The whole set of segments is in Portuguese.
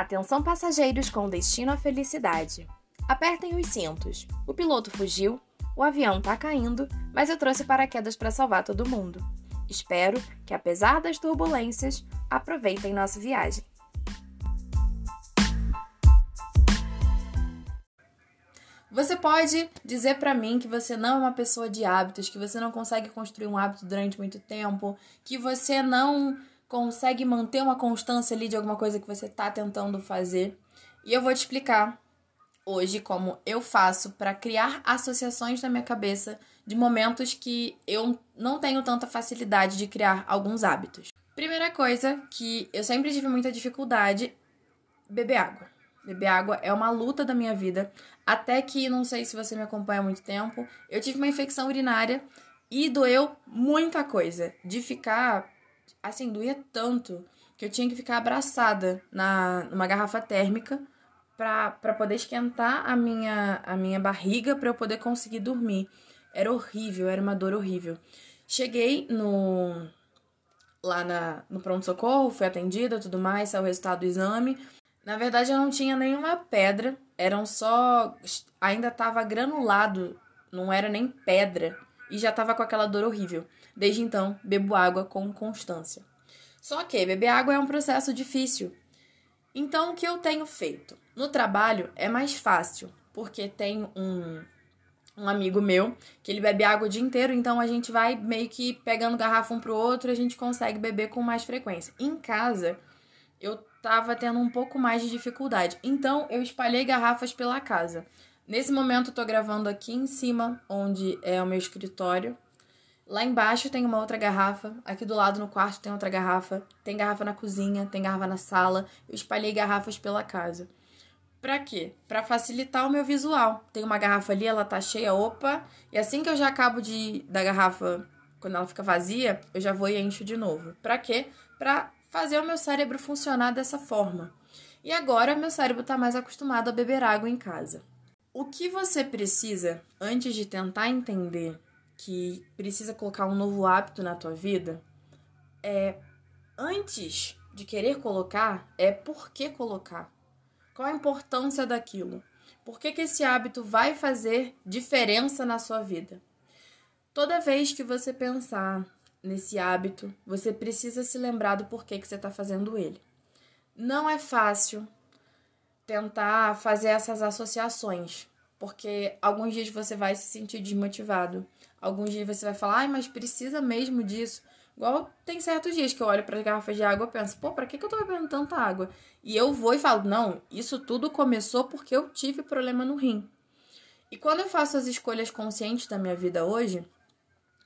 Atenção passageiros com destino à felicidade. Apertem os cintos. O piloto fugiu, o avião tá caindo, mas eu trouxe paraquedas para salvar todo mundo. Espero que, apesar das turbulências, aproveitem nossa viagem. Você pode dizer para mim que você não é uma pessoa de hábitos, que você não consegue construir um hábito durante muito tempo, que você não consegue manter uma constância ali de alguma coisa que você está tentando fazer. E eu vou te explicar hoje como eu faço para criar associações na minha cabeça de momentos que eu não tenho tanta facilidade de criar alguns hábitos. Primeira coisa que eu sempre tive muita dificuldade, beber água. Beber água é uma luta da minha vida, até que não sei se você me acompanha há muito tempo, eu tive uma infecção urinária e doeu muita coisa, de ficar assim, doía tanto que eu tinha que ficar abraçada na numa garrafa térmica para poder esquentar a minha, a minha barriga para eu poder conseguir dormir. Era horrível, era uma dor horrível. Cheguei no lá na, no pronto-socorro, fui atendida, tudo mais, saiu o resultado do exame. Na verdade, eu não tinha nenhuma pedra, eram só. Ainda estava granulado, não era nem pedra, e já estava com aquela dor horrível. Desde então, bebo água com constância. Só que beber água é um processo difícil. Então, o que eu tenho feito? No trabalho é mais fácil, porque tem um, um amigo meu que ele bebe água o dia inteiro, então a gente vai meio que pegando garrafa um pro outro a gente consegue beber com mais frequência. Em casa, eu tava tendo um pouco mais de dificuldade, então eu espalhei garrafas pela casa. Nesse momento, eu tô gravando aqui em cima, onde é o meu escritório, Lá embaixo tem uma outra garrafa, aqui do lado no quarto tem outra garrafa, tem garrafa na cozinha, tem garrafa na sala. Eu espalhei garrafas pela casa. Pra quê? Pra facilitar o meu visual. Tem uma garrafa ali, ela tá cheia, opa, e assim que eu já acabo de da garrafa, quando ela fica vazia, eu já vou e encho de novo. Pra quê? Pra fazer o meu cérebro funcionar dessa forma. E agora meu cérebro tá mais acostumado a beber água em casa. O que você precisa antes de tentar entender que precisa colocar um novo hábito na tua vida, é antes de querer colocar, é por que colocar. Qual a importância daquilo? Por que, que esse hábito vai fazer diferença na sua vida? Toda vez que você pensar nesse hábito, você precisa se lembrar do porquê que você está fazendo ele. Não é fácil tentar fazer essas associações, porque alguns dias você vai se sentir desmotivado, Alguns dias você vai falar, ai, mas precisa mesmo disso. Igual tem certos dias que eu olho para as garrafas de água e penso, pô, pra que, que eu tô bebendo tanta água? E eu vou e falo, não, isso tudo começou porque eu tive problema no rim. E quando eu faço as escolhas conscientes da minha vida hoje,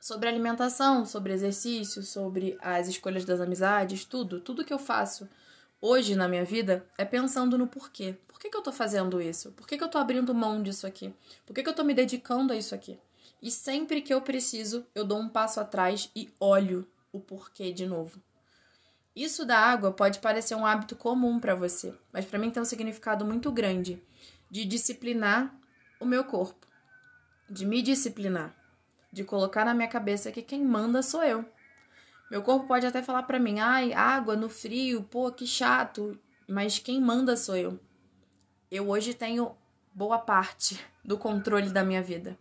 sobre alimentação, sobre exercício, sobre as escolhas das amizades, tudo, tudo que eu faço hoje na minha vida é pensando no porquê. Por que, que eu tô fazendo isso? Por que, que eu tô abrindo mão disso aqui? Por que, que eu tô me dedicando a isso aqui? E sempre que eu preciso, eu dou um passo atrás e olho o porquê de novo. Isso da água pode parecer um hábito comum para você, mas para mim tem um significado muito grande de disciplinar o meu corpo, de me disciplinar, de colocar na minha cabeça que quem manda sou eu. Meu corpo pode até falar para mim: "Ai, água no frio, pô, que chato", mas quem manda sou eu. Eu hoje tenho boa parte do controle da minha vida.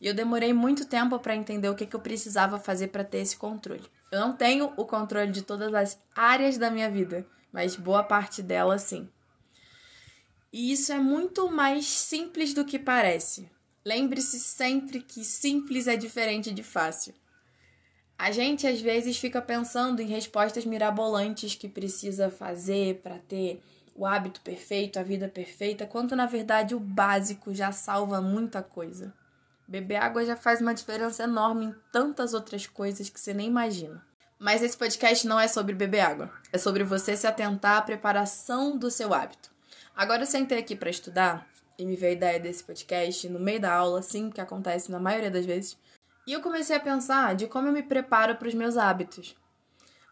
E eu demorei muito tempo para entender o que, que eu precisava fazer para ter esse controle. Eu não tenho o controle de todas as áreas da minha vida, mas boa parte dela sim. E isso é muito mais simples do que parece. Lembre-se sempre que simples é diferente de fácil. A gente às vezes fica pensando em respostas mirabolantes que precisa fazer para ter o hábito perfeito, a vida perfeita, quando na verdade o básico já salva muita coisa. Beber água já faz uma diferença enorme em tantas outras coisas que você nem imagina. Mas esse podcast não é sobre beber água, é sobre você se atentar à preparação do seu hábito. Agora eu sentei aqui para estudar e me veio a ideia desse podcast no meio da aula, assim que acontece na maioria das vezes, e eu comecei a pensar de como eu me preparo para os meus hábitos.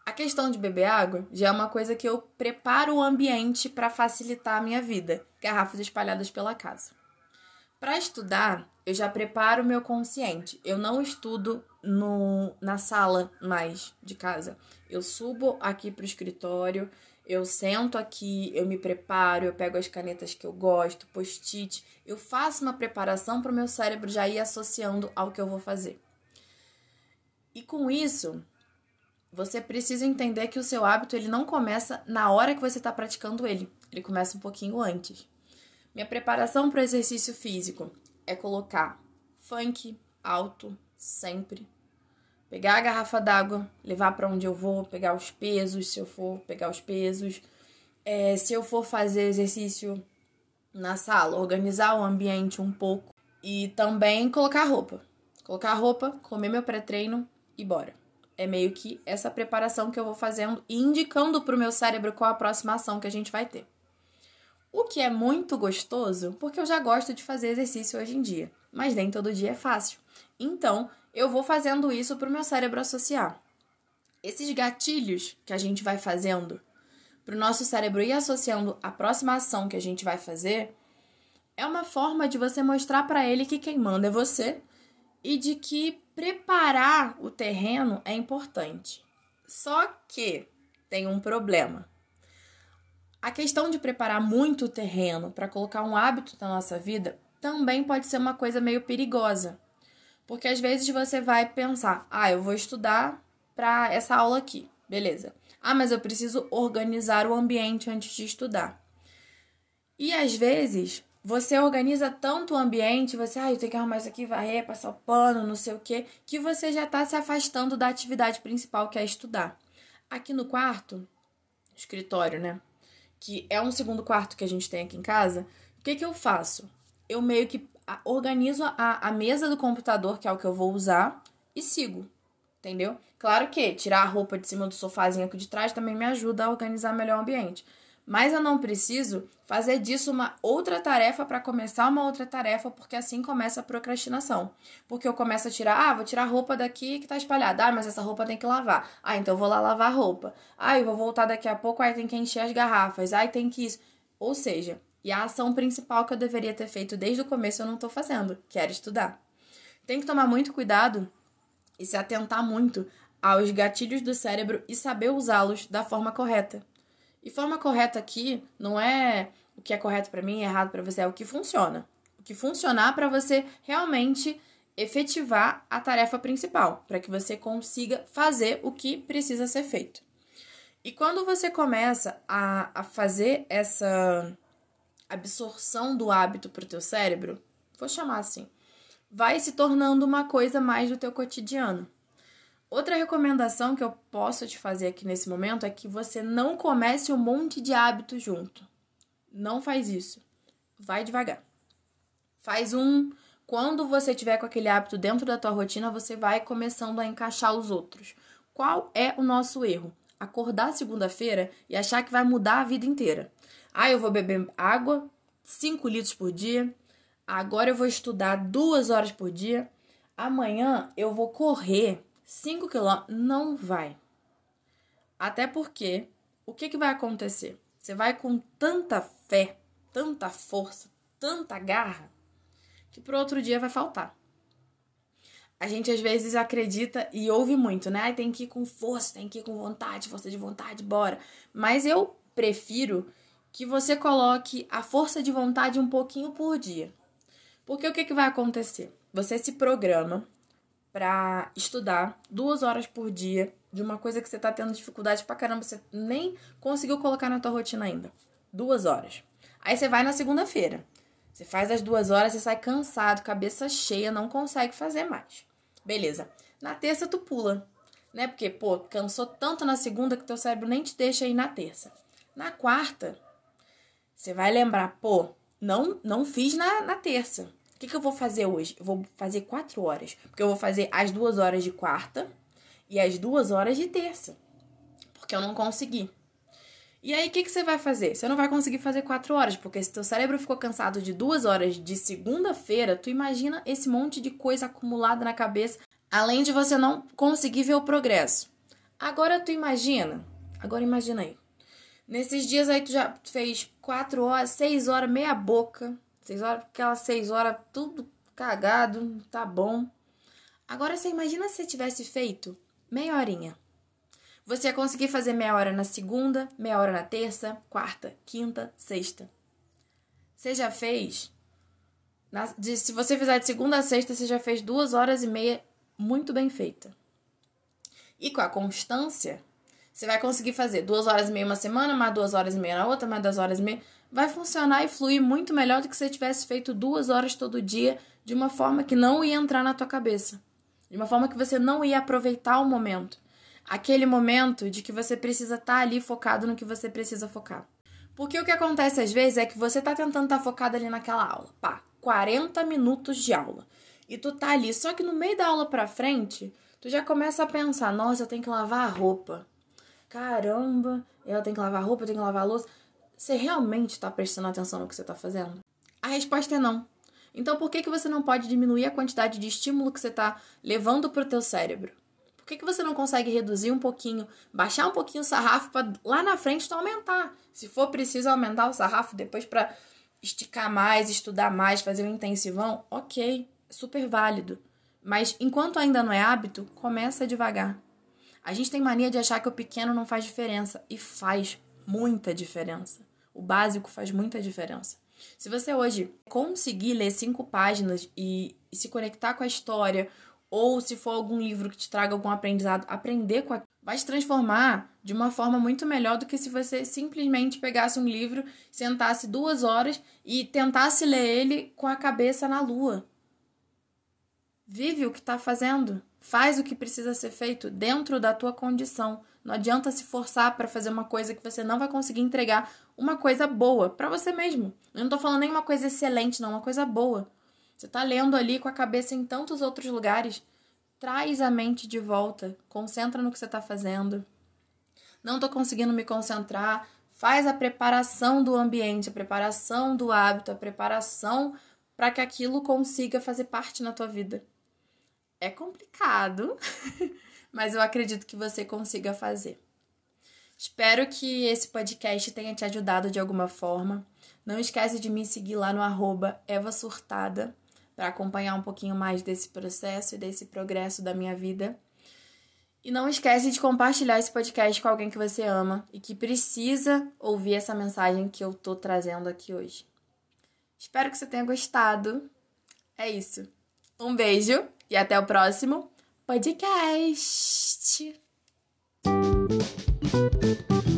A questão de beber água já é uma coisa que eu preparo o ambiente para facilitar a minha vida, garrafas espalhadas pela casa. Para estudar, eu já preparo o meu consciente. Eu não estudo no, na sala mais de casa. Eu subo aqui para o escritório, Eu sento aqui, eu me preparo, eu pego as canetas que eu gosto, post-it, eu faço uma preparação para o meu cérebro já ir associando ao que eu vou fazer. E com isso, você precisa entender que o seu hábito ele não começa na hora que você está praticando ele, ele começa um pouquinho antes. Minha preparação para o exercício físico é colocar funk alto sempre, pegar a garrafa d'água, levar para onde eu vou, pegar os pesos, se eu for pegar os pesos, é, se eu for fazer exercício na sala, organizar o ambiente um pouco e também colocar roupa. Colocar roupa, comer meu pré-treino e bora. É meio que essa preparação que eu vou fazendo e indicando pro meu cérebro qual a próxima ação que a gente vai ter. O que é muito gostoso, porque eu já gosto de fazer exercício hoje em dia, mas nem todo dia é fácil. Então, eu vou fazendo isso para o meu cérebro associar. Esses gatilhos que a gente vai fazendo para o nosso cérebro ir associando a próxima ação que a gente vai fazer é uma forma de você mostrar para ele que quem manda é você e de que preparar o terreno é importante. Só que tem um problema. A questão de preparar muito o terreno para colocar um hábito na nossa vida também pode ser uma coisa meio perigosa. Porque às vezes você vai pensar: "Ah, eu vou estudar para essa aula aqui". Beleza. Ah, mas eu preciso organizar o ambiente antes de estudar. E às vezes você organiza tanto o ambiente, você, ah, eu tenho que arrumar isso aqui, varrer, passar o pano, não sei o quê, que você já está se afastando da atividade principal que é estudar. Aqui no quarto, escritório, né? Que é um segundo quarto que a gente tem aqui em casa, o que, que eu faço? Eu meio que organizo a, a mesa do computador, que é o que eu vou usar, e sigo. Entendeu? Claro que tirar a roupa de cima do sofazinho aqui de trás também me ajuda a organizar melhor o ambiente. Mas eu não preciso fazer disso uma outra tarefa para começar uma outra tarefa, porque assim começa a procrastinação. Porque eu começo a tirar, ah, vou tirar a roupa daqui que tá espalhada. Ah, mas essa roupa tem que lavar. Ah, então eu vou lá lavar a roupa. Ah, eu vou voltar daqui a pouco, aí tem que encher as garrafas. Aí tem que isso. Ou seja, e a ação principal que eu deveria ter feito desde o começo eu não estou fazendo, que era estudar. Tem que tomar muito cuidado e se atentar muito aos gatilhos do cérebro e saber usá-los da forma correta. E forma correta aqui não é o que é correto para mim e errado para você, é o que funciona. O que funcionar para você realmente efetivar a tarefa principal, para que você consiga fazer o que precisa ser feito. E quando você começa a, a fazer essa absorção do hábito para o teu cérebro, vou chamar assim, vai se tornando uma coisa mais do teu cotidiano. Outra recomendação que eu posso te fazer aqui nesse momento é que você não comece um monte de hábitos junto. Não faz isso. Vai devagar. Faz um. Quando você tiver com aquele hábito dentro da tua rotina, você vai começando a encaixar os outros. Qual é o nosso erro? Acordar segunda-feira e achar que vai mudar a vida inteira. Ah, eu vou beber água 5 litros por dia. Agora eu vou estudar duas horas por dia. Amanhã eu vou correr 5 quilômetros. Não vai. Até porque o que, que vai acontecer? Você vai com tanta fé, tanta força, tanta garra, que pro outro dia vai faltar. A gente às vezes acredita e ouve muito, né? Tem que ir com força, tem que ir com vontade, força de vontade, bora. Mas eu prefiro que você coloque a força de vontade um pouquinho por dia. Porque o que, que vai acontecer? Você se programa para estudar duas horas por dia de uma coisa que você tá tendo dificuldade pra caramba, você nem conseguiu colocar na tua rotina ainda. Duas horas. Aí você vai na segunda-feira. Você faz as duas horas, você sai cansado, cabeça cheia, não consegue fazer mais. Beleza. Na terça tu pula, né? Porque, pô, cansou tanto na segunda que teu cérebro nem te deixa ir na terça. Na quarta, você vai lembrar, pô, não, não fiz na, na terça. O que, que eu vou fazer hoje? Eu vou fazer quatro horas. Porque eu vou fazer as duas horas de quarta e as duas horas de terça. Porque eu não consegui. E aí, o que, que você vai fazer? Você não vai conseguir fazer quatro horas, porque se teu cérebro ficou cansado de duas horas de segunda-feira, tu imagina esse monte de coisa acumulada na cabeça, além de você não conseguir ver o progresso. Agora tu imagina, agora imagina aí, Nesses dias aí tu já fez quatro horas, seis horas, meia boca. Seis horas, aquelas seis horas, tudo cagado, tá bom. Agora você imagina se você tivesse feito meia horinha. Você ia conseguir fazer meia hora na segunda, meia hora na terça, quarta, quinta, sexta. Você já fez. Na, de, se você fizer de segunda a sexta, você já fez duas horas e meia muito bem feita. E com a constância, você vai conseguir fazer duas horas e meia uma semana, mais duas horas e meia na outra, mais duas horas e meia. Vai funcionar e fluir muito melhor do que se você tivesse feito duas horas todo dia de uma forma que não ia entrar na tua cabeça. De uma forma que você não ia aproveitar o momento. Aquele momento de que você precisa estar tá ali focado no que você precisa focar. Porque o que acontece às vezes é que você tá tentando estar tá focado ali naquela aula. Pá, 40 minutos de aula. E tu tá ali, só que no meio da aula pra frente, tu já começa a pensar: nossa, eu tenho que lavar a roupa caramba, ela tem que lavar roupa, tem que lavar a louça. Você realmente está prestando atenção no que você está fazendo? A resposta é não. Então, por que, que você não pode diminuir a quantidade de estímulo que você está levando para o teu cérebro? Por que, que você não consegue reduzir um pouquinho, baixar um pouquinho o sarrafo para lá na frente tu aumentar? Se for preciso aumentar o sarrafo depois para esticar mais, estudar mais, fazer um intensivão, ok, super válido. Mas enquanto ainda não é hábito, começa devagar. A gente tem mania de achar que o pequeno não faz diferença e faz muita diferença. O básico faz muita diferença. Se você hoje conseguir ler cinco páginas e, se conectar com a história, ou se for algum livro que te traga algum aprendizado, aprender com a... vai se transformar de uma forma muito melhor do que se você simplesmente pegasse um livro, sentasse duas horas e tentasse ler ele com a cabeça na lua. Vive o que está fazendo. Faz o que precisa ser feito dentro da tua condição. Não adianta se forçar para fazer uma coisa que você não vai conseguir entregar uma coisa boa para você mesmo. Eu não tô falando nem uma coisa excelente, não, uma coisa boa. Você tá lendo ali com a cabeça em tantos outros lugares. Traz a mente de volta, concentra no que você tá fazendo. Não tô conseguindo me concentrar. Faz a preparação do ambiente, a preparação do hábito, a preparação para que aquilo consiga fazer parte na tua vida. É complicado, mas eu acredito que você consiga fazer. Espero que esse podcast tenha te ajudado de alguma forma. Não esquece de me seguir lá no arroba Eva Surtada para acompanhar um pouquinho mais desse processo e desse progresso da minha vida. E não esquece de compartilhar esse podcast com alguém que você ama e que precisa ouvir essa mensagem que eu tô trazendo aqui hoje. Espero que você tenha gostado. É isso. Um beijo e até o próximo podcast. Thank you.